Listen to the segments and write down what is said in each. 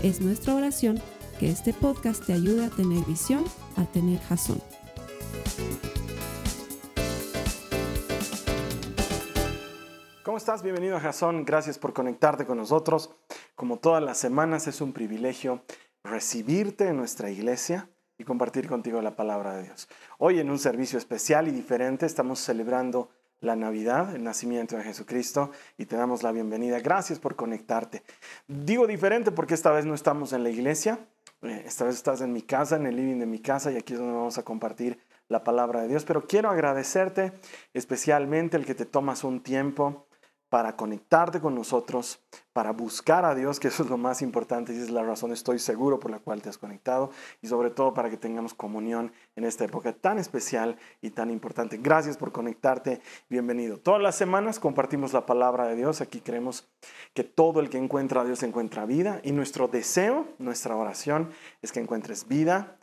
Es nuestra oración que este podcast te ayude a tener visión, a tener jazón. ¿Cómo estás? Bienvenido a Jazón. Gracias por conectarte con nosotros. Como todas las semanas es un privilegio recibirte en nuestra iglesia y compartir contigo la palabra de Dios. Hoy en un servicio especial y diferente estamos celebrando la Navidad, el nacimiento de Jesucristo, y te damos la bienvenida. Gracias por conectarte. Digo diferente porque esta vez no estamos en la iglesia, eh, esta vez estás en mi casa, en el living de mi casa, y aquí es donde vamos a compartir la palabra de Dios. Pero quiero agradecerte especialmente el que te tomas un tiempo para conectarte con nosotros, para buscar a Dios, que eso es lo más importante y es la razón, estoy seguro, por la cual te has conectado y sobre todo para que tengamos comunión en esta época tan especial y tan importante. Gracias por conectarte, bienvenido. Todas las semanas compartimos la palabra de Dios, aquí creemos que todo el que encuentra a Dios encuentra vida y nuestro deseo, nuestra oración es que encuentres vida,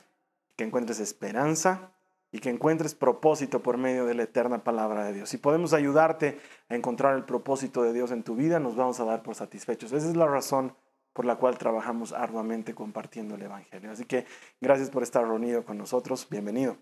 que encuentres esperanza y que encuentres propósito por medio de la eterna palabra de Dios. Si podemos ayudarte a encontrar el propósito de Dios en tu vida, nos vamos a dar por satisfechos. Esa es la razón por la cual trabajamos arduamente compartiendo el Evangelio. Así que gracias por estar reunido con nosotros. Bienvenido.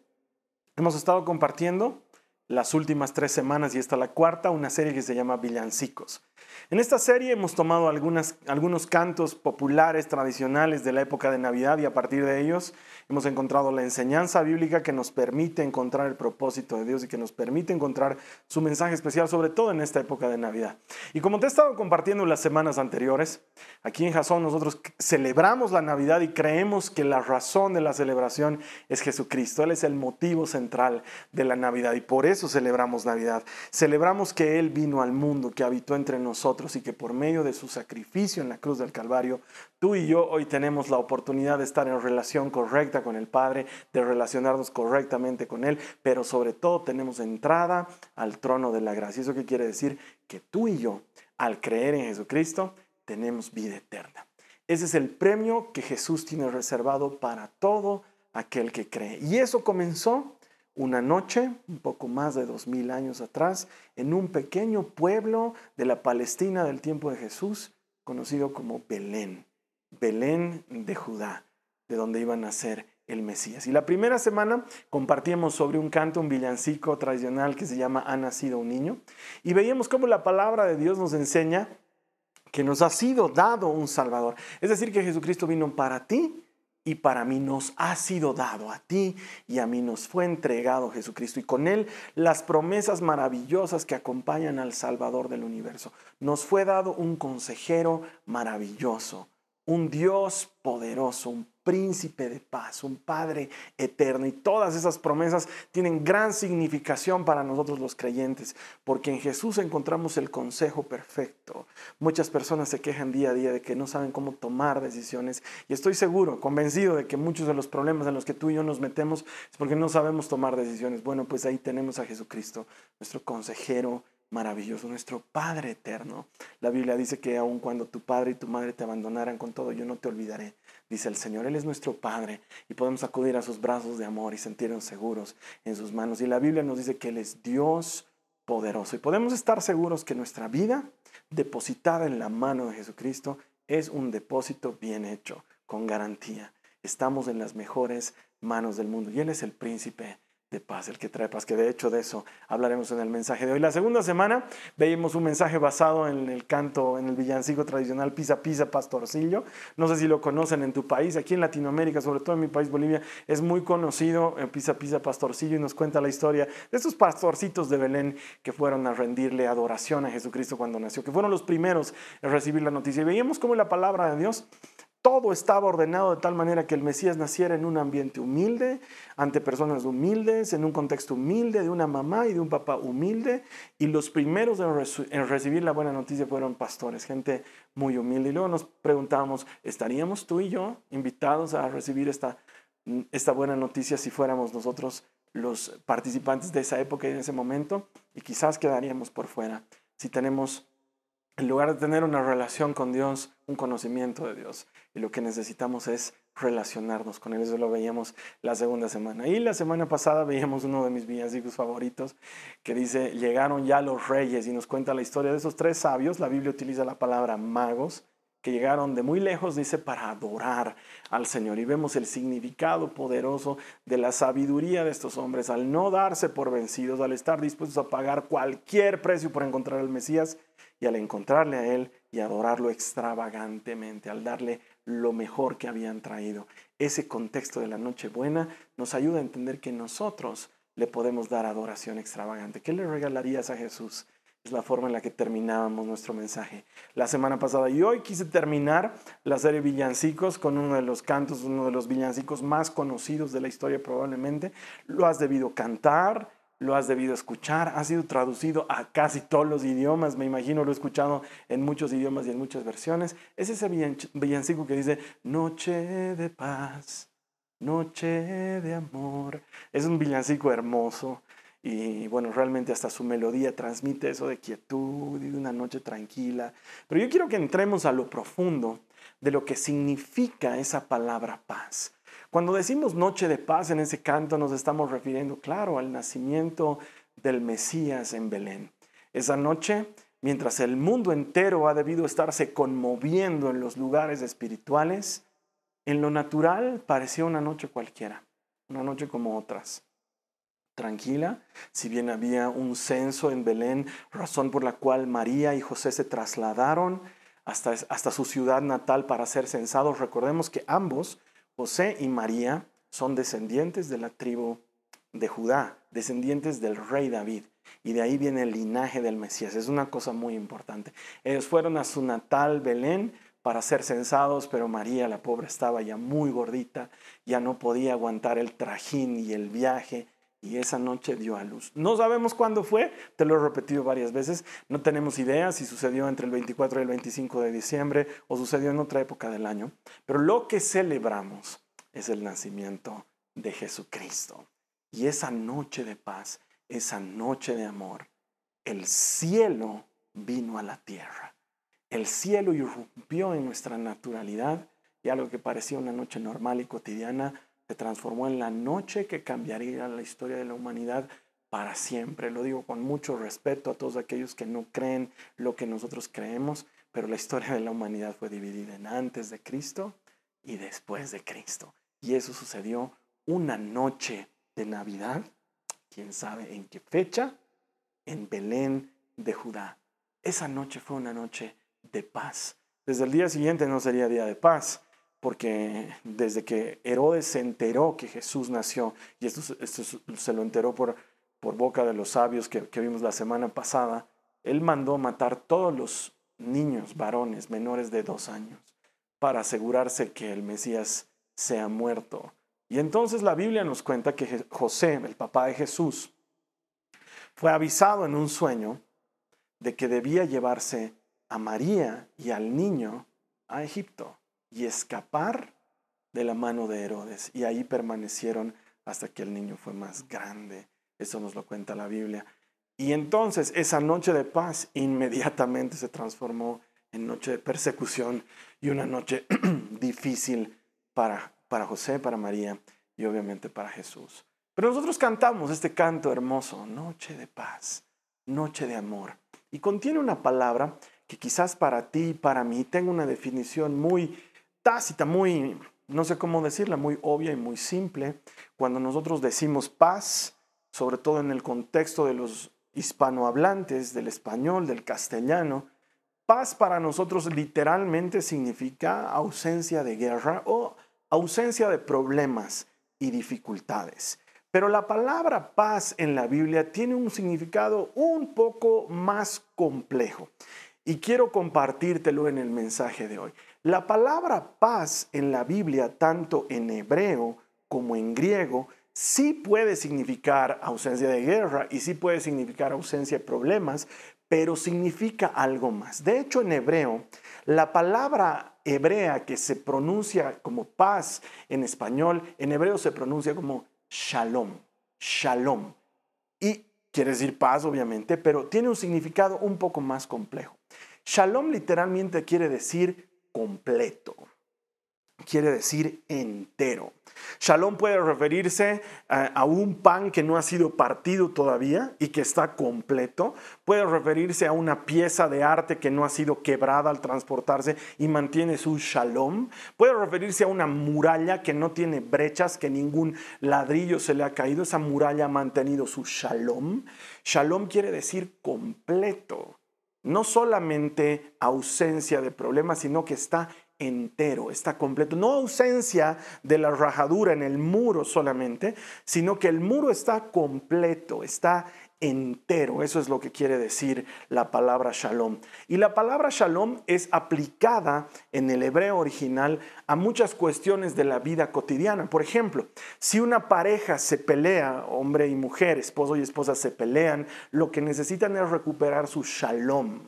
Hemos estado compartiendo las últimas tres semanas y esta la cuarta, una serie que se llama Villancicos. En esta serie hemos tomado algunas, algunos cantos populares, tradicionales de la época de Navidad y a partir de ellos hemos encontrado la enseñanza bíblica que nos permite encontrar el propósito de Dios y que nos permite encontrar su mensaje especial, sobre todo en esta época de Navidad. Y como te he estado compartiendo las semanas anteriores, aquí en Jasón nosotros celebramos la Navidad y creemos que la razón de la celebración es Jesucristo. Él es el motivo central de la Navidad y por eso celebramos Navidad. Celebramos que Él vino al mundo, que habitó entre nosotros y que por medio de su sacrificio en la cruz del Calvario, tú y yo hoy tenemos la oportunidad de estar en relación correcta con el Padre, de relacionarnos correctamente con Él, pero sobre todo tenemos entrada al trono de la gracia. ¿Eso qué quiere decir? Que tú y yo, al creer en Jesucristo, tenemos vida eterna. Ese es el premio que Jesús tiene reservado para todo aquel que cree. Y eso comenzó una noche, un poco más de dos mil años atrás, en un pequeño pueblo de la Palestina del tiempo de Jesús, conocido como Belén, Belén de Judá, de donde iba a nacer el Mesías. Y la primera semana compartíamos sobre un canto, un villancico tradicional que se llama Ha nacido un niño, y veíamos cómo la palabra de Dios nos enseña que nos ha sido dado un Salvador. Es decir, que Jesucristo vino para ti y para mí nos ha sido dado a ti y a mí nos fue entregado Jesucristo y con él las promesas maravillosas que acompañan al Salvador del universo. Nos fue dado un consejero maravilloso, un Dios poderoso, un príncipe de paz, un Padre eterno. Y todas esas promesas tienen gran significación para nosotros los creyentes, porque en Jesús encontramos el consejo perfecto. Muchas personas se quejan día a día de que no saben cómo tomar decisiones y estoy seguro, convencido de que muchos de los problemas en los que tú y yo nos metemos es porque no sabemos tomar decisiones. Bueno, pues ahí tenemos a Jesucristo, nuestro consejero maravilloso, nuestro Padre eterno. La Biblia dice que aun cuando tu padre y tu madre te abandonaran con todo, yo no te olvidaré, dice el Señor. Él es nuestro Padre y podemos acudir a sus brazos de amor y sentirnos seguros en sus manos. Y la Biblia nos dice que Él es Dios poderoso y podemos estar seguros que nuestra vida depositada en la mano de Jesucristo es un depósito bien hecho, con garantía. Estamos en las mejores manos del mundo y Él es el príncipe paz, el que trae paz, que de hecho de eso hablaremos en el mensaje de hoy. La segunda semana veíamos un mensaje basado en el canto, en el villancico tradicional Pisa Pisa Pastorcillo. No sé si lo conocen en tu país, aquí en Latinoamérica, sobre todo en mi país Bolivia, es muy conocido en Pisa Pisa Pastorcillo y nos cuenta la historia de esos pastorcitos de Belén que fueron a rendirle adoración a Jesucristo cuando nació, que fueron los primeros en recibir la noticia. Y veíamos cómo la palabra de Dios todo estaba ordenado de tal manera que el Mesías naciera en un ambiente humilde, ante personas humildes, en un contexto humilde, de una mamá y de un papá humilde. Y los primeros en, recibir la buena noticia fueron pastores, gente muy humilde. Y luego nos preguntábamos, ¿estaríamos tú y yo invitados a recibir esta, esta buena noticia si fuéramos nosotros los participantes de esa época y en ese momento? Y quizás quedaríamos por fuera si tenemos en lugar de tener una relación con Dios, un conocimiento de Dios. Y lo que necesitamos es relacionarnos con Él. Eso lo veíamos la segunda semana. Y la semana pasada veíamos uno de mis villancicos favoritos que dice, llegaron ya los reyes y nos cuenta la historia de esos tres sabios. La Biblia utiliza la palabra magos que llegaron de muy lejos, dice, para adorar al Señor. Y vemos el significado poderoso de la sabiduría de estos hombres al no darse por vencidos, al estar dispuestos a pagar cualquier precio por encontrar al Mesías y al encontrarle a Él y adorarlo extravagantemente, al darle lo mejor que habían traído. Ese contexto de la Nochebuena nos ayuda a entender que nosotros le podemos dar adoración extravagante. ¿Qué le regalarías a Jesús? Es la forma en la que terminábamos nuestro mensaje la semana pasada. Y hoy quise terminar la serie Villancicos con uno de los cantos, uno de los villancicos más conocidos de la historia probablemente. Lo has debido cantar, lo has debido escuchar, ha sido traducido a casi todos los idiomas, me imagino lo he escuchado en muchos idiomas y en muchas versiones. Es ese villancico que dice, Noche de paz, noche de amor. Es un villancico hermoso y bueno, realmente hasta su melodía transmite eso de quietud y de una noche tranquila. Pero yo quiero que entremos a lo profundo de lo que significa esa palabra paz. Cuando decimos noche de paz en ese canto nos estamos refiriendo, claro, al nacimiento del Mesías en Belén. Esa noche, mientras el mundo entero ha debido estarse conmoviendo en los lugares espirituales, en lo natural parecía una noche cualquiera, una noche como otras. Tranquila, si bien había un censo en Belén, razón por la cual María y José se trasladaron hasta, hasta su ciudad natal para ser censados, recordemos que ambos José y María son descendientes de la tribu de Judá, descendientes del rey David. Y de ahí viene el linaje del Mesías. Es una cosa muy importante. Ellos fueron a su natal Belén para ser censados, pero María, la pobre, estaba ya muy gordita, ya no podía aguantar el trajín y el viaje, y esa noche dio a luz. No sabemos cuándo fue, te lo he repetido varias veces, no tenemos idea si sucedió entre el 24 y el 25 de diciembre o sucedió en otra época del año, pero lo que celebramos es el nacimiento de Jesucristo. Y esa noche de paz, esa noche de amor, el cielo vino a la tierra. El cielo irrumpió en nuestra naturalidad y algo que parecía una noche normal y cotidiana transformó en la noche que cambiaría la historia de la humanidad para siempre. Lo digo con mucho respeto a todos aquellos que no creen lo que nosotros creemos, pero la historia de la humanidad fue dividida en antes de Cristo y después de Cristo. Y eso sucedió una noche de Navidad, quién sabe en qué fecha, en Belén de Judá. Esa noche fue una noche de paz. Desde el día siguiente no sería día de paz, porque desde que Herodes se enteró que Jesús nació, y esto, se lo enteró por, por boca de los sabios que, que vimos la semana pasada, él mandó matar todos los niños varones menores de dos años para asegurarse que el Mesías sea muerto. Y entonces la Biblia nos cuenta que José, el papá de Jesús, fue avisado en un sueño de que debía llevarse a María y al niño a Egipto y escapar de la mano de Herodes. Y ahí permanecieron hasta que el niño fue más grande. Eso nos lo cuenta la Biblia. Y entonces esa noche de paz inmediatamente se transformó en noche de persecución y una noche difícil para, para José, para María y obviamente para Jesús. Pero nosotros cantamos este canto hermoso, noche de paz, noche de amor. Y contiene una palabra que quizás para ti y para mí tenga una definición muy tácita, muy, no sé cómo decirla, muy obvia y muy simple. Cuando nosotros decimos paz, sobre todo en el contexto de los hispanohablantes, del español, del castellano, paz para nosotros literalmente significa ausencia de guerra o ausencia de problemas y dificultades. Pero la palabra paz en la Biblia tiene un significado un poco más complejo y quiero compartírtelo en el mensaje de hoy. La palabra paz en la Biblia, tanto en hebreo como en griego, sí puede significar ausencia de guerra y sí puede significar ausencia de problemas, pero significa algo más. De hecho, en hebreo, la palabra hebrea que se pronuncia como paz en español, en hebreo se pronuncia como shalom, shalom. Y quiere decir paz, obviamente, pero tiene un significado un poco más complejo. Shalom literalmente quiere decir completo quiere decir entero. Shalom puede referirse a, un pan que no ha sido partido todavía y que está completo. Puede referirse a una pieza de arte que no ha sido quebrada al transportarse y mantiene su shalom. Puede referirse a una muralla que no tiene brechas, que ningún ladrillo se le ha caído. Esa muralla ha mantenido su shalom. Shalom quiere decir completo. No solamente ausencia de problemas, sino que está entero, está completo. No ausencia de la rajadura en el muro solamente, sino que el muro está completo, está entero. Eso es lo que quiere decir la palabra shalom. Y la palabra shalom es aplicada en el hebreo original a muchas cuestiones de la vida cotidiana. Por ejemplo, si una pareja se pelea, hombre y mujer, esposo y esposa se pelean, lo que necesitan es recuperar su shalom.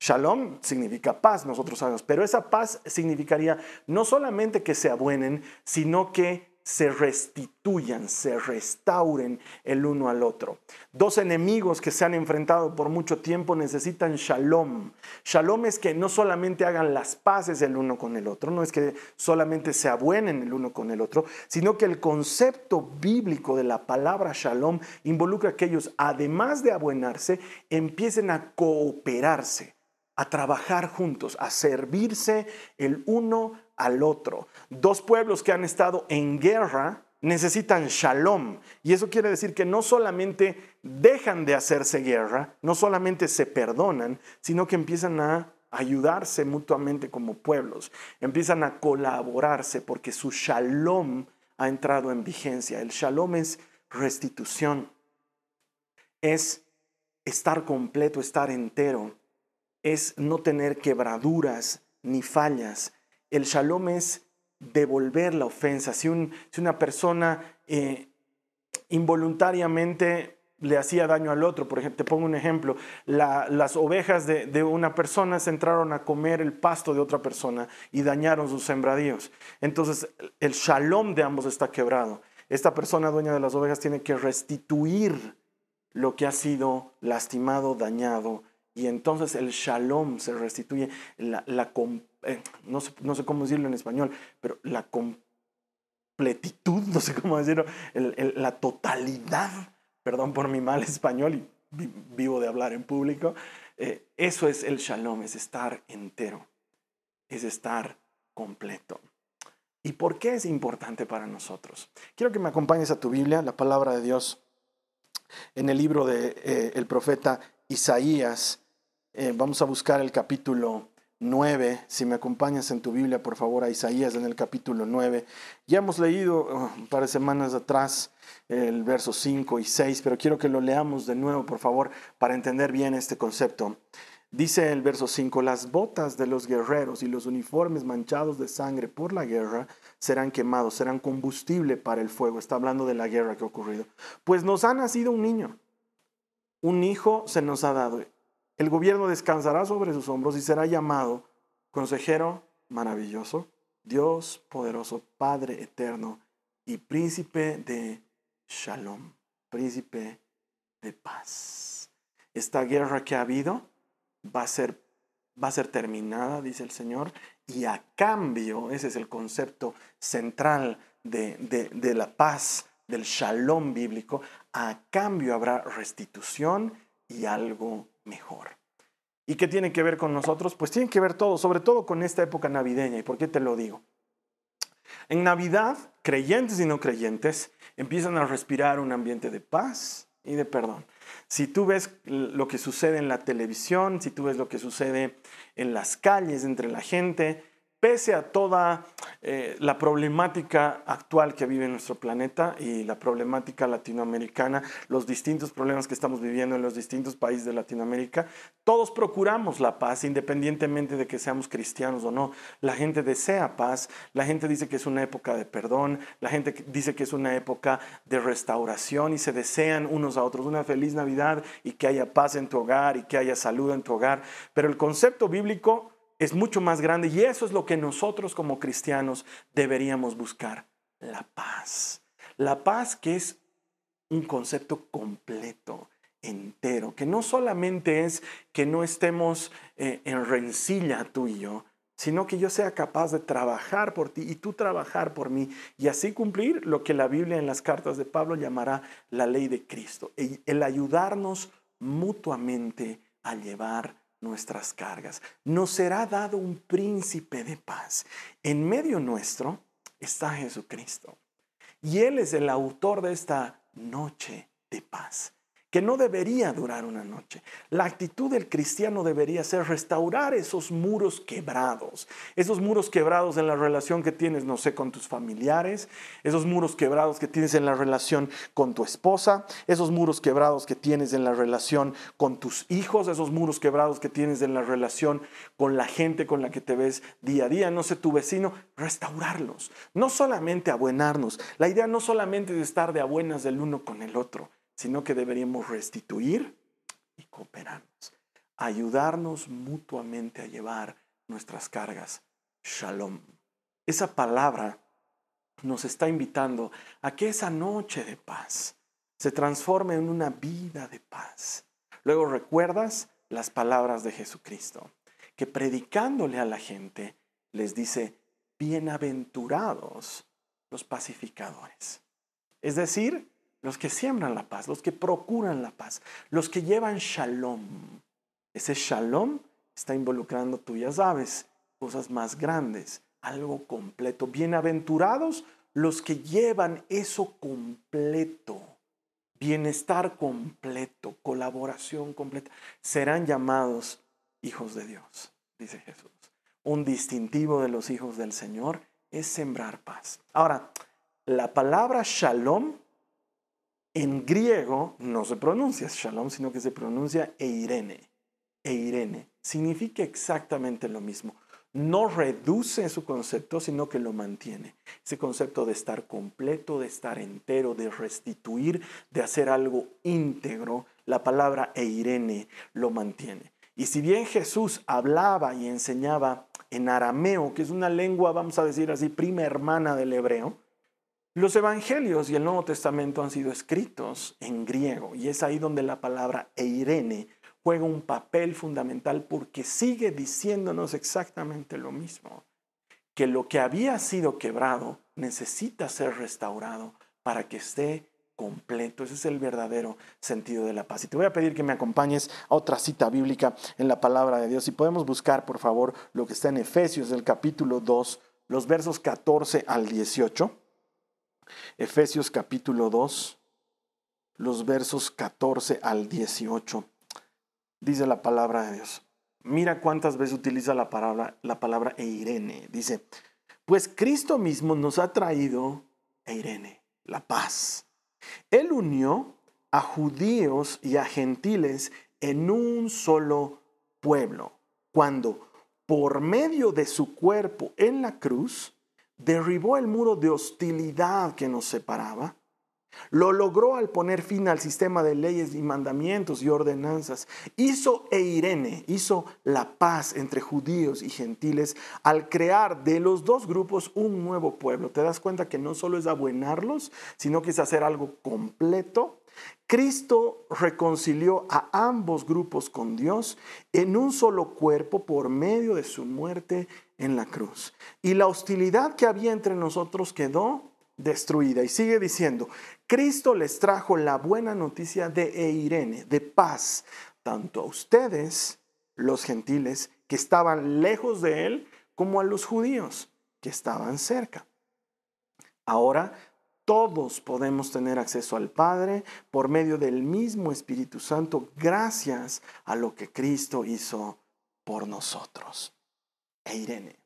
Shalom significa paz, nosotros sabemos, pero esa paz significaría no solamente que se abuenen, sino que se restituyan, se restauren el uno al otro. Dos enemigos que se han enfrentado por mucho tiempo necesitan shalom. Shalom es que no solamente hagan las paces el uno con el otro, no es que solamente se abuenen el uno con el otro, sino que el concepto bíblico de la palabra shalom involucra que ellos, además de abuenarse, empiecen a cooperarse a trabajar juntos, a servirse el uno al otro. Dos pueblos que han estado en guerra necesitan shalom. Y eso quiere decir que no solamente dejan de hacerse guerra, no solamente se perdonan, sino que empiezan a ayudarse mutuamente como pueblos, empiezan a colaborarse porque su shalom ha entrado en vigencia. El shalom es restitución, es estar completo, estar entero es no tener quebraduras ni fallas. El shalom es devolver la ofensa. Si, una persona eh, involuntariamente le hacía daño al otro, por ejemplo, te pongo un ejemplo, las ovejas de, una persona se entraron a comer el pasto de otra persona y dañaron sus sembradíos. Entonces el shalom de ambos está quebrado. Esta persona dueña de las ovejas tiene que restituir lo que ha sido lastimado, dañado y entonces el shalom se restituye, la, eh, no, sé, cómo decirlo en español, pero la completitud, no sé cómo decirlo, la totalidad, perdón por mi mal español y vivo de hablar en público, eh, eso es el shalom, es estar entero, es estar completo. ¿Y por qué es importante para nosotros? Quiero que me acompañes a tu Biblia, la palabra de Dios, en el libro del de, eh, profeta Isaías, eh, vamos a buscar el capítulo 9. Si me acompañas en tu Biblia, por favor, a Isaías en el capítulo 9. Ya hemos leído uh, un par de semanas atrás el verso 5 y 6, pero quiero que lo leamos de nuevo, por favor, para entender bien este concepto. Dice el verso 5, las botas de los guerreros y los uniformes manchados de sangre por la guerra serán quemados, serán combustible para el fuego. Está hablando de la guerra que ha ocurrido. Pues nos ha nacido un niño, un hijo se nos ha dado el gobierno descansará sobre sus hombros y será llamado consejero maravilloso, Dios poderoso, Padre eterno y príncipe de Shalom, príncipe de paz. Esta guerra que ha habido va a ser, va a ser terminada, dice el Señor, y a cambio, ese es el concepto central de, de la paz, del shalom bíblico, a cambio habrá restitución y algo mejor. ¿Y qué tiene que ver con nosotros? Pues tiene que ver todo, sobre todo con esta época navideña. ¿Y por qué te lo digo? En Navidad, creyentes y no creyentes empiezan a respirar un ambiente de paz y de perdón. Si tú ves lo que sucede en la televisión, si tú ves lo que sucede en las calles entre la gente, pese a toda eh, la problemática actual que vive nuestro planeta y la problemática latinoamericana, los distintos problemas que estamos viviendo en los distintos países de Latinoamérica, todos procuramos la paz independientemente de que seamos cristianos o no. La gente desea paz, la gente dice que es una época de perdón, la gente dice que es una época de restauración y se desean unos a otros una feliz Navidad y que haya paz en tu hogar y que haya salud en tu hogar. Pero el concepto bíblico es mucho más grande y eso es lo que nosotros como cristianos deberíamos buscar, la paz. La paz que es un concepto completo, entero, que no solamente es que no estemos eh, en rencilla tú y yo, sino que yo sea capaz de trabajar por ti y tú trabajar por mí y así cumplir lo que la Biblia en las cartas de Pablo llamará la ley de Cristo, el ayudarnos mutuamente a llevar nuestras cargas. Nos será dado un príncipe de paz. En medio nuestro está Jesucristo. Y Él es el autor de esta noche de paz que no debería durar una noche. La actitud del cristiano debería ser restaurar esos muros quebrados, esos muros quebrados en la relación que tienes, no sé, con tus familiares, esos muros quebrados que tienes en la relación con tu esposa, esos muros quebrados que tienes en la relación con tus hijos, esos muros quebrados que tienes en la relación con la gente con la que te ves día a día, no sé, tu vecino, restaurarlos, no solamente abuenarnos. La idea no solamente de estar de abuenas del uno con el otro, sino que deberíamos restituir y cooperarnos, ayudarnos mutuamente a llevar nuestras cargas. Shalom. Esa palabra nos está invitando a que esa noche de paz se transforme en una vida de paz. Luego recuerdas las palabras de Jesucristo, que predicándole a la gente les dice, bienaventurados los pacificadores. Es decir, los que siembran la paz, los que procuran la paz, los que llevan shalom. Ese shalom está involucrando, tú ya sabes, cosas más grandes, algo completo. Bienaventurados los que llevan eso completo, bienestar completo, colaboración completa, serán llamados hijos de Dios, dice Jesús. Un distintivo de los hijos del Señor es sembrar paz. Ahora, la palabra shalom en griego no se pronuncia shalom, sino que se pronuncia eirene. Eirene significa exactamente lo mismo. No reduce su concepto, sino que lo mantiene. Ese concepto de estar completo, de estar entero, de restituir, de hacer algo íntegro, la palabra eirene lo mantiene. Y si bien Jesús hablaba y enseñaba en arameo, que es una lengua, vamos a decir así, prima hermana del hebreo, los evangelios y el Nuevo Testamento han sido escritos en griego y es ahí donde la palabra eirene juega un papel fundamental porque sigue diciéndonos exactamente lo mismo, que lo que había sido quebrado necesita ser restaurado para que esté completo. Ese es el verdadero sentido de la paz. Y te voy a pedir que me acompañes a otra cita bíblica en la palabra de Dios. Si podemos buscar, por favor, lo que está en Efesios, del capítulo 2, los versos 14 al 18. Efesios capítulo 2, los versos 14 al 18. Dice la palabra de Dios. Mira cuántas veces utiliza la palabra, la palabra eirene. Dice, pues Cristo mismo nos ha traído eirene, la paz. Él unió a judíos y a gentiles en un solo pueblo, cuando por medio de su cuerpo en la cruz derribó el muro de hostilidad que nos separaba. Lo logró al poner fin al sistema de leyes y mandamientos y ordenanzas. Hizo Eirene, hizo la paz entre judíos y gentiles al crear de los dos grupos un nuevo pueblo. Te das cuenta que no solo es abuenarlos, sino que es hacer algo completo Cristo reconcilió a ambos grupos con Dios en un solo cuerpo por medio de su muerte en la cruz. Y la hostilidad que había entre nosotros quedó destruida. Y sigue diciendo, Cristo les trajo la buena noticia de Eirene, de paz, tanto a ustedes, los gentiles, que estaban lejos de él, como a los judíos, que estaban cerca. Ahora todos podemos tener acceso al Padre por medio del mismo Espíritu Santo gracias a lo que Cristo hizo por nosotros. E Irene,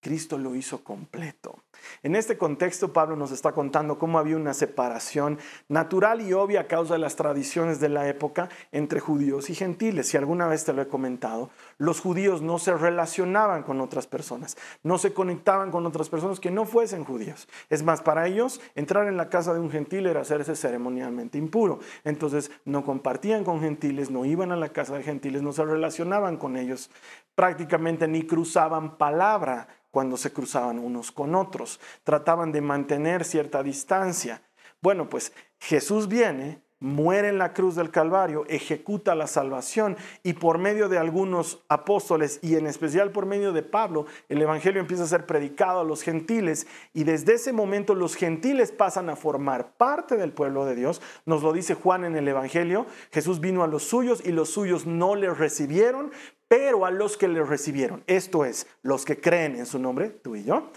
Cristo lo hizo completo. En este contexto, Pablo nos está contando cómo había una separación natural y obvia a causa de las tradiciones de la época entre judíos y gentiles. Si alguna vez te lo he comentado, los judíos no se relacionaban con otras personas, no se conectaban con otras personas que no fuesen judíos. Es más, para ellos, entrar en la casa de un gentil era hacerse ceremonialmente impuro. Entonces, no compartían con gentiles, no iban a la casa de gentiles, no se relacionaban con ellos, prácticamente ni cruzaban palabra cuando se cruzaban unos con otros. Trataban de mantener cierta distancia. Bueno, pues Jesús viene, muere en la cruz del Calvario, ejecuta la salvación y por medio de algunos apóstoles y en especial por medio de Pablo, el Evangelio empieza a ser predicado a los gentiles y desde ese momento los gentiles pasan a formar parte del pueblo de Dios. Nos lo dice Juan en el Evangelio, Jesús vino a los suyos y los suyos no le recibieron, pero a los que le recibieron, esto es, los que creen en su nombre, tú y yo,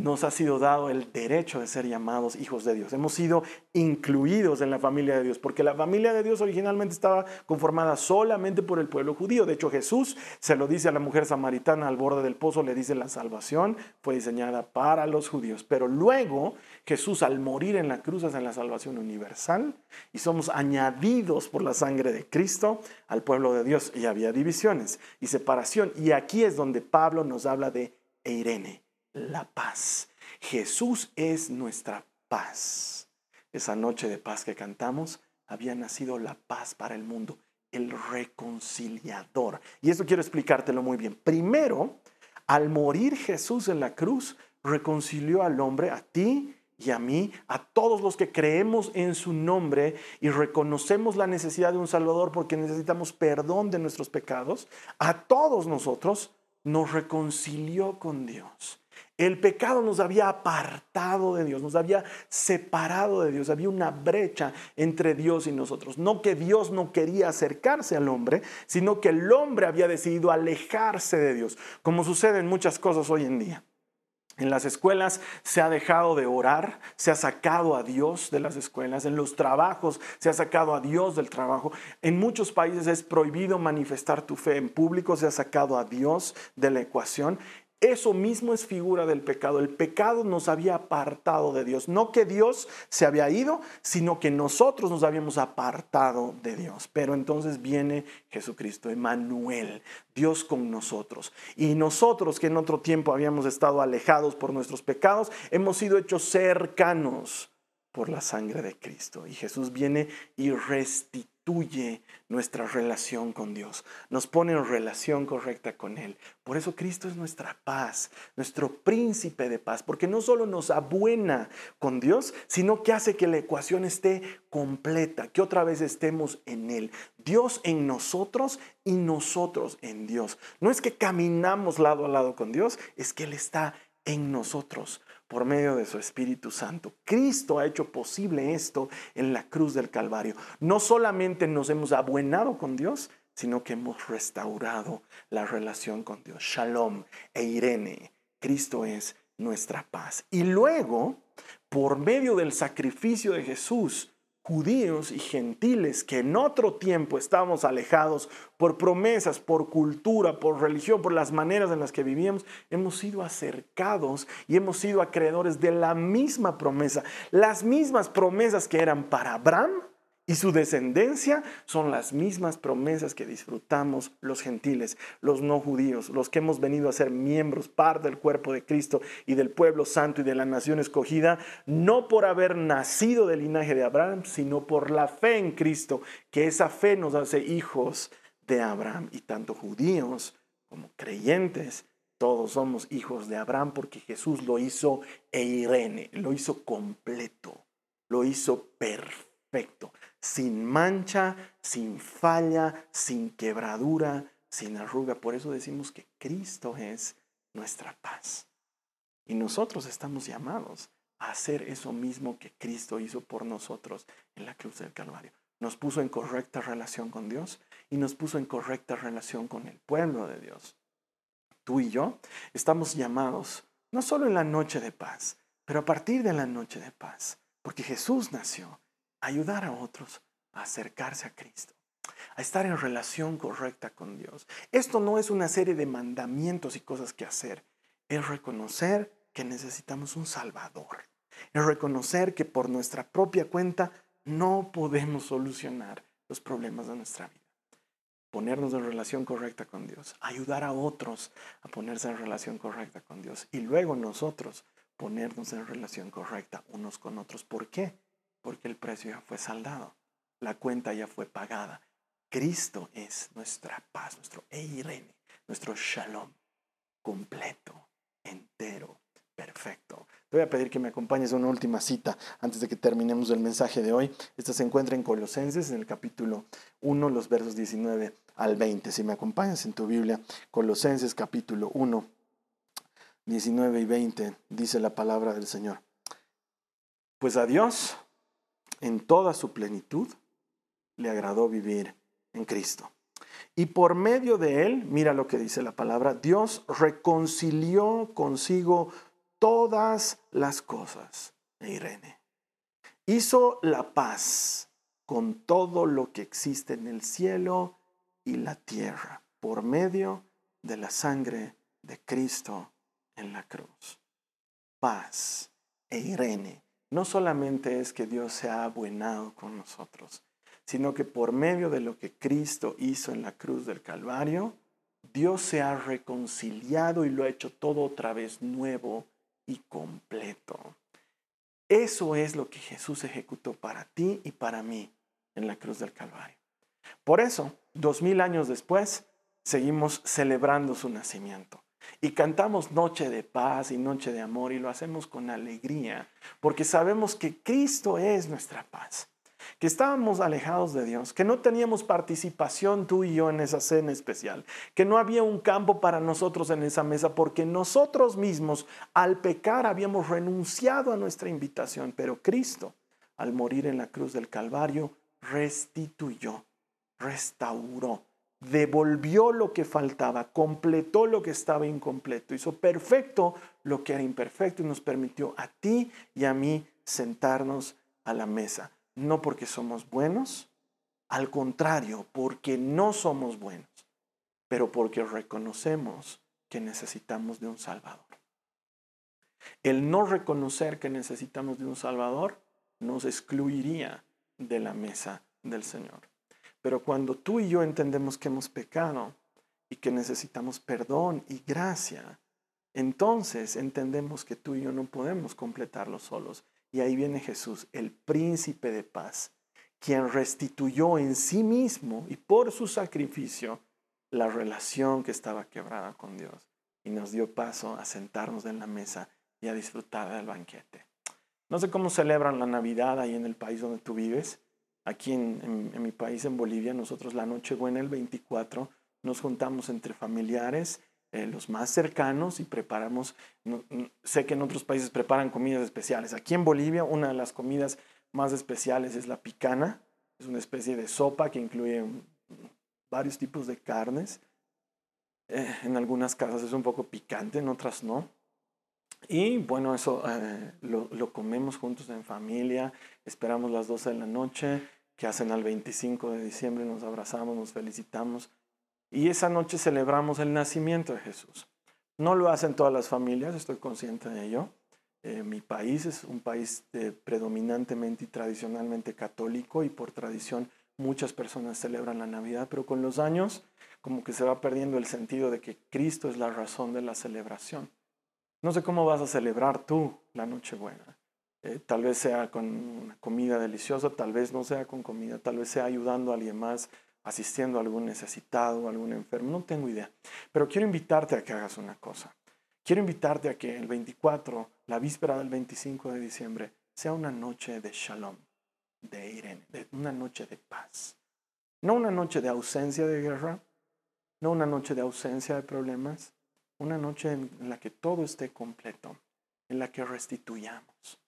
nos ha sido dado el derecho de ser llamados hijos de Dios. Hemos sido incluidos en la familia de Dios, porque la familia de Dios originalmente estaba conformada solamente por el pueblo judío. De hecho, Jesús se lo dice a la mujer samaritana al borde del pozo, le dice la salvación fue diseñada para los judíos. Pero luego Jesús al morir en la cruz hace la salvación universal y somos añadidos por la sangre de Cristo al pueblo de Dios. Y había divisiones y separación. Y aquí es donde Pablo nos habla de Eirene la paz. Jesús es nuestra paz. Esa noche de paz que cantamos, había nacido la paz para el mundo, el reconciliador. Y eso quiero explicártelo muy bien. Primero, al morir Jesús en la cruz, reconcilió al hombre, a ti y a mí, a todos los que creemos en su nombre y reconocemos la necesidad de un Salvador porque necesitamos perdón de nuestros pecados, a todos nosotros nos reconcilió con Dios. El pecado nos había apartado de Dios, nos había separado de Dios, había una brecha entre Dios y nosotros. No que Dios no quería acercarse al hombre, sino que el hombre había decidido alejarse de Dios, como sucede en muchas cosas hoy en día. En las escuelas se ha dejado de orar, se ha sacado a Dios de las escuelas, en los trabajos se ha sacado a Dios del trabajo. En muchos países es prohibido manifestar tu fe en público, se ha sacado a Dios de la ecuación. Eso mismo es figura del pecado. El pecado nos había apartado de Dios. No que Dios se había ido, sino que nosotros nos habíamos apartado de Dios. Pero entonces viene Jesucristo, Emmanuel, Dios con nosotros. Y nosotros que en otro tiempo habíamos estado alejados por nuestros pecados, hemos sido hechos cercanos por la sangre de Cristo. Y Jesús viene y restituye nuestra relación con Dios, nos pone en relación correcta con Él. Por eso Cristo es nuestra paz, nuestro príncipe de paz, porque no solo nos abuena con Dios, sino que hace que la ecuación esté completa, que otra vez estemos en Él. Dios en nosotros y nosotros en Dios. No es que caminamos lado a lado con Dios, es que Él está en nosotros por medio de su Espíritu Santo. Cristo ha hecho posible esto en la cruz del Calvario. No solamente nos hemos abuenado con Dios, sino que hemos restaurado la relación con Dios. Shalom e Irene. Cristo es nuestra paz. Y luego, por medio del sacrificio de Jesús, judíos y gentiles que en otro tiempo estábamos alejados por promesas, por cultura, por religión, por las maneras en las que vivíamos, hemos sido acercados y hemos sido acreedores de la misma promesa, las mismas promesas que eran para Abraham y su descendencia son las mismas promesas que disfrutamos los gentiles, los no judíos, los que hemos venido a ser miembros, parte del cuerpo de Cristo y del pueblo santo y de la nación escogida, no por haber nacido del linaje de Abraham, sino por la fe en Cristo, que esa fe nos hace hijos de Abraham. Y tanto judíos como creyentes, todos somos hijos de Abraham porque Jesús lo hizo e Irene, lo hizo completo, lo hizo perfecto sin mancha, sin falla, sin quebradura, sin arruga. Por eso decimos que Cristo es nuestra paz. Y nosotros estamos llamados a hacer eso mismo que Cristo hizo por nosotros en la cruz del Calvario. Nos puso en correcta relación con Dios y nos puso en correcta relación con el pueblo de Dios. Tú y yo estamos llamados no solo en la noche de paz, pero a partir de la noche de paz, porque Jesús nació ayudar a otros a acercarse a Cristo, a estar en relación correcta con Dios. Esto no es una serie de mandamientos y cosas que hacer. es reconocer que necesitamos un Salvador. Es reconocer que por nuestra propia cuenta no podemos solucionar los problemas de nuestra vida. Ponernos en relación correcta con Dios, ayudar a otros a ponerse en relación correcta con Dios y luego nosotros ponernos en relación correcta unos con otros. ¿Por qué? Porque el precio ya fue saldado, la cuenta ya fue pagada. Cristo es nuestra paz, nuestro Eirene, nuestro Shalom completo, entero, perfecto. Te voy a pedir que me acompañes una última cita antes de que terminemos el mensaje de hoy. Esta se encuentra en Colosenses, en el capítulo 1, los versos 19 al 20. Si me acompañas en tu Biblia, Colosenses capítulo 1, 19 y 20, dice la palabra del Señor. Pues a Dios, en toda su plenitud, le agradó vivir en Cristo. Y por medio de él, mira lo que dice la palabra, Dios reconcilió consigo todas las cosas. Irene. Hizo la paz con todo lo que existe en el cielo y la tierra por medio de la sangre de Cristo en la cruz. Paz e Irene. No solamente es que Dios se ha abuenado con nosotros, sino que por medio de lo que Cristo hizo en la cruz del Calvario, Dios se ha reconciliado y lo ha hecho todo otra vez nuevo y completo. Eso es lo que Jesús ejecutó para ti y para mí en la cruz del Calvario. Por eso, dos mil años después, seguimos celebrando su nacimiento. Y cantamos noche de paz y noche de amor y lo hacemos con alegría, porque sabemos que Cristo es nuestra paz que estábamos alejados de Dios, que no teníamos participación tú y yo en esa cena especial, que no había un campo para nosotros en esa mesa, porque nosotros mismos al pecar habíamos renunciado a nuestra invitación, pero Cristo, al morir en la cruz del Calvario, restituyó, restauró, devolvió lo que faltaba, completó lo que estaba incompleto, hizo perfecto lo que era imperfecto y nos permitió a ti y a mí sentarnos a la mesa no porque somos buenos, al contrario, porque no somos buenos, pero porque reconocemos que necesitamos de un Salvador. El no reconocer que necesitamos de un Salvador nos excluiría de la mesa del Señor. Pero cuando tú y yo entendemos que hemos pecado y que necesitamos perdón y gracia, entonces entendemos que tú y yo no podemos completarlo solos y ahí viene Jesús, el príncipe de paz, quien restituyó en sí mismo y por su sacrificio la relación que estaba quebrada con Dios y nos dio paso a sentarnos en la mesa y a disfrutar del banquete. No sé cómo celebran la Navidad ahí en el país donde tú vives. Aquí en, mi país, en Bolivia, nosotros la Nochebuena, el 24, nos juntamos entre familiares eh, los más cercanos y preparamos, sé que en otros países preparan comidas especiales. Aquí en Bolivia una de las comidas más especiales es la picana, es una especie de sopa que incluye varios tipos de carnes. Eh, en algunas casas es un poco picante, en otras no. Y bueno, eso eh, lo, comemos juntos en familia, esperamos las 12 de la noche, que hacen al 25 de diciembre, nos abrazamos, nos felicitamos y esa noche celebramos el nacimiento de Jesús. No lo hacen todas las familias, estoy consciente de ello. Eh, mi país es un país predominantemente y tradicionalmente católico y por tradición muchas personas celebran la Navidad, pero con los años como que se va perdiendo el sentido de que Cristo es la razón de la celebración. No sé cómo vas a celebrar tú la Nochebuena. Eh, tal vez sea con una comida deliciosa, tal vez no sea con comida, tal vez sea ayudando a alguien más, asistiendo a algún necesitado, a algún enfermo, no tengo idea. Pero quiero invitarte a que hagas una cosa. Quiero invitarte a que el 24, la víspera del 25 de diciembre, sea una noche de shalom, de Irene, de una noche de paz. No una noche de ausencia de guerra, no una noche de ausencia de problemas, una noche en la que todo esté completo, en la que restituyamos,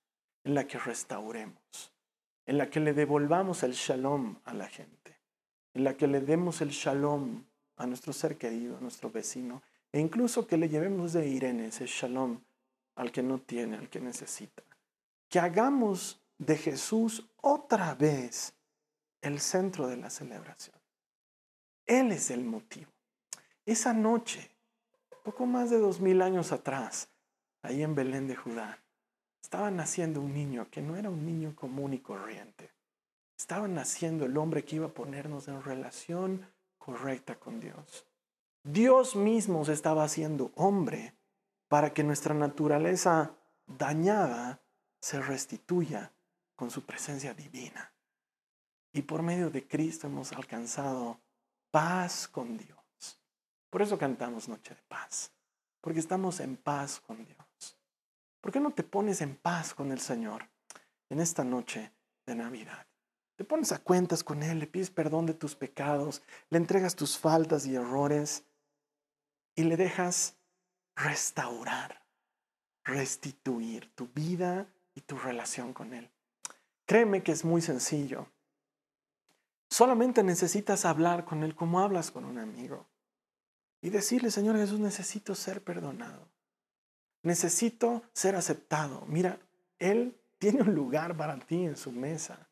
en la que restauremos, en la que le devolvamos el shalom a la gente en la que le demos el shalom a nuestro ser querido, a nuestro vecino, e incluso que le llevemos de Irene ese shalom al que no tiene, al que necesita. Que hagamos de Jesús otra vez el centro de la celebración. Él es el motivo. Esa noche poco más de dos mil años atrás, ahí en Belén de Judá, estaba naciendo un niño que no era un niño común y corriente. Estaba naciendo el hombre que iba a ponernos en relación correcta con Dios. Dios mismo se estaba haciendo hombre para que nuestra naturaleza dañada se restituya con su presencia divina. Y por medio de Cristo hemos alcanzado paz con Dios. Por eso cantamos Noche de Paz, porque estamos en paz con Dios. ¿Por qué no te pones en paz con el Señor en esta noche de Navidad? Te pones a cuentas con Él, le pides perdón de tus pecados, le entregas tus faltas y errores y le dejas restaurar, restituir tu vida y tu relación con Él. Créeme que es muy sencillo. Solamente necesitas hablar con Él como hablas con un amigo y decirle, Señor Jesús, necesito ser perdonado. Necesito ser aceptado. Mira, Él tiene un lugar para ti en su mesa.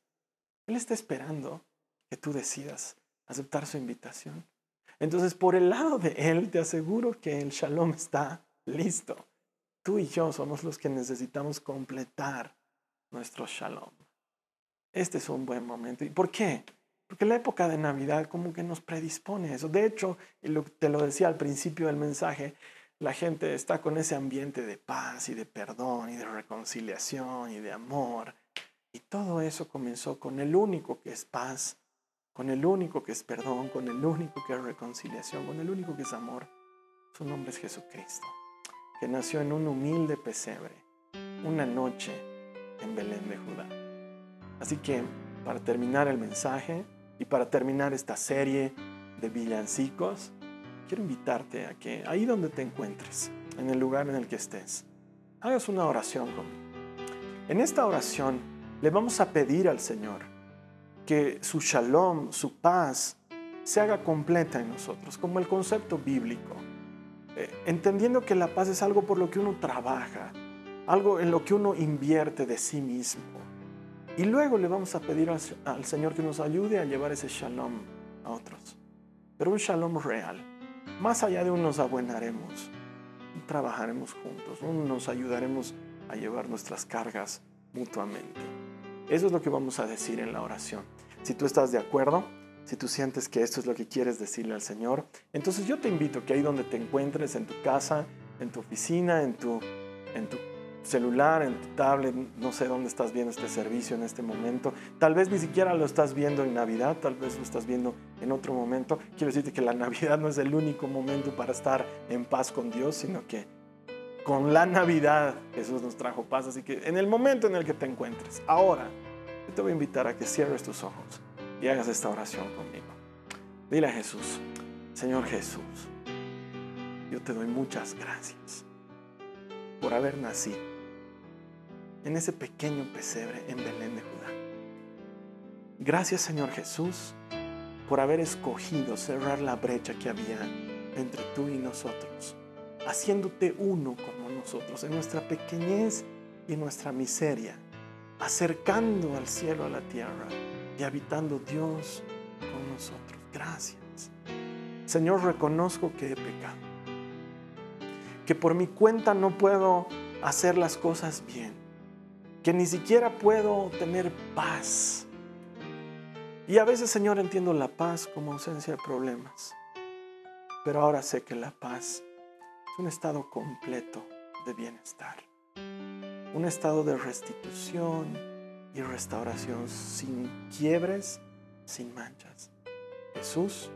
Él está esperando que tú decidas aceptar su invitación. Entonces, por el lado de Él, te aseguro que el shalom está listo. Tú y yo somos los que necesitamos completar nuestro shalom. Este es un buen momento. ¿Y por qué? Porque la época de Navidad como que nos predispone a eso. De hecho, y te lo decía al principio del mensaje, la gente está con ese ambiente de paz y de perdón y de reconciliación y de amor. Y todo eso comenzó con el único que es paz con el único que es perdón, con el único que es reconciliación, con el único que es amor. Su nombre es Jesucristo, que nació en un humilde pesebre, una noche en Belén de Judá. Así que, para terminar el mensaje y para terminar esta serie de villancicos, quiero invitarte a que ahí donde te encuentres, en el lugar en el que estés, hagas una oración conmigo. En esta oración le vamos a pedir al Señor que su shalom, su paz, se haga completa en nosotros, como el concepto bíblico. Eh, entendiendo que la paz es algo por lo que uno trabaja, algo en lo que uno invierte de sí mismo. Y luego le vamos a pedir al, Señor que nos ayude a llevar ese shalom a otros. Pero un shalom real. Más allá de un nos abuenaremos, trabajaremos juntos, nos ayudaremos a llevar nuestras cargas mutuamente. Eso es lo que vamos a decir en la oración. Si tú estás de acuerdo, si tú sientes que esto es lo que quieres decirle al Señor, entonces yo te invito que ahí donde te encuentres, en tu casa, en tu oficina, en tu, en tu celular, en tu tablet, no sé dónde estás viendo este servicio en este momento. Tal vez ni siquiera lo estás viendo en Navidad, tal vez lo estás viendo en otro momento. Quiero decirte que la Navidad no es el único momento para estar en paz con Dios, sino que con la Navidad Jesús nos trajo paz. Así que en el momento en el que te encuentres, ahora, te voy a invitar a que cierres tus ojos y hagas esta oración conmigo. Dile a Jesús, Señor Jesús, yo te doy muchas gracias por haber nacido en ese pequeño pesebre en Belén de Judá. Gracias Señor Jesús por haber escogido cerrar la brecha que había entre tú y nosotros haciéndote uno como nosotros, en nuestra pequeñez y nuestra miseria, acercando al cielo a la tierra y habitando Dios con nosotros. Gracias. Señor, reconozco que he pecado, que por mi cuenta no puedo hacer las cosas bien, que ni siquiera puedo tener paz. Y a veces, Señor, entiendo la paz como ausencia de problemas, pero ahora sé que la paz un estado completo de bienestar, un estado de restitución y restauración sin quiebres, sin manchas. Jesús,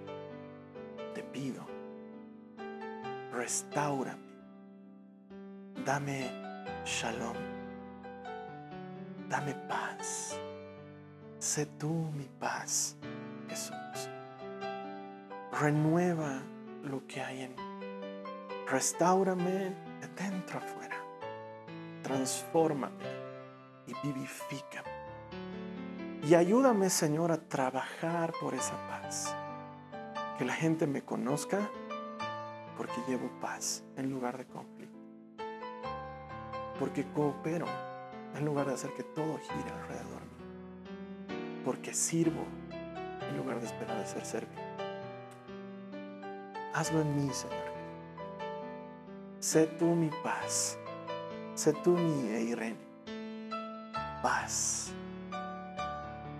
te pido, restaurame, dame shalom, dame paz, sé tú mi paz, Jesús. Renueva lo que hay en mí Restaurame de dentro afuera. Transfórmame y vivifícame. Y ayúdame, Señor, a trabajar por esa paz. Que la gente me conozca porque llevo paz en lugar de conflicto. Porque coopero en lugar de hacer que todo gire alrededor mío. Porque sirvo en lugar de esperar a ser servido. Hazlo en mí, Señor sé tú mi paz, sé tú mi Eirene, paz,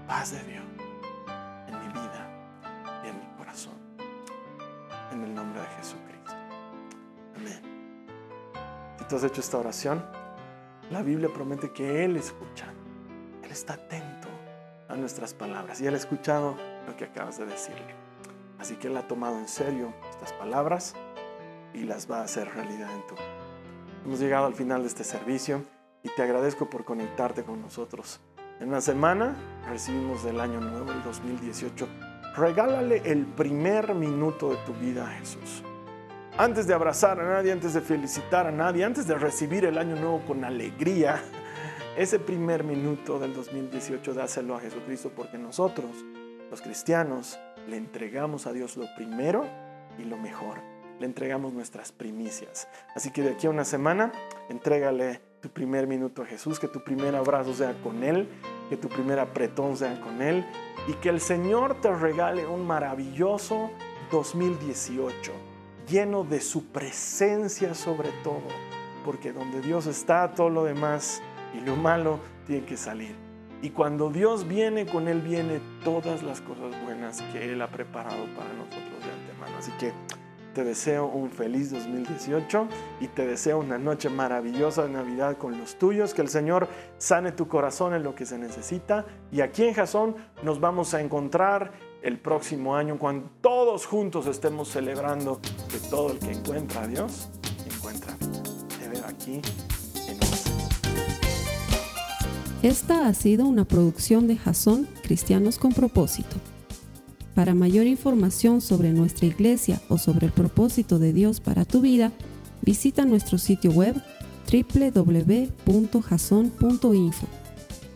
paz de Dios en mi vida y en mi corazón, en el nombre de Jesucristo. Amén. Si tú has hecho esta oración, la Biblia promete que Él escucha, Él está atento a nuestras palabras y Él ha escuchado lo que acabas de decirle. Así que Él ha tomado en serio estas palabras y las va a hacer realidad en tu. Hemos llegado al final de este servicio y te agradezco por conectarte con nosotros. En una semana recibimos del año nuevo, el 2018. Regálale el primer minuto de tu vida a Jesús. Antes de abrazar a nadie, antes de felicitar a nadie, antes de recibir el año nuevo con alegría, ese primer minuto del 2018 dáselo a Jesucristo porque nosotros, los cristianos, le entregamos a Dios lo primero y lo mejor. Le entregamos nuestras primicias. Así que de aquí a una semana, entrégale tu primer minuto a Jesús, que tu primer abrazo sea con Él, que tu primer apretón sea con Él y que el Señor te regale un maravilloso 2018, lleno de su presencia sobre todo, porque donde Dios está, todo lo demás y lo malo tiene que salir. Y cuando Dios viene, con Él viene todas las cosas buenas que Él ha preparado para nosotros de antemano. Así que te deseo un feliz 2018 y te deseo una noche maravillosa de Navidad con los tuyos. Que el Señor sane tu corazón en lo que se necesita. Y aquí en Jasón nos vamos a encontrar el próximo año cuando todos juntos estemos celebrando que todo el que encuentra a Dios encuentra. Te veo aquí Esta ha sido una producción de Jason Cristianos con Propósito. Para mayor información sobre nuestra iglesia o sobre el propósito de Dios para tu vida, visita nuestro sitio web www.jason.info.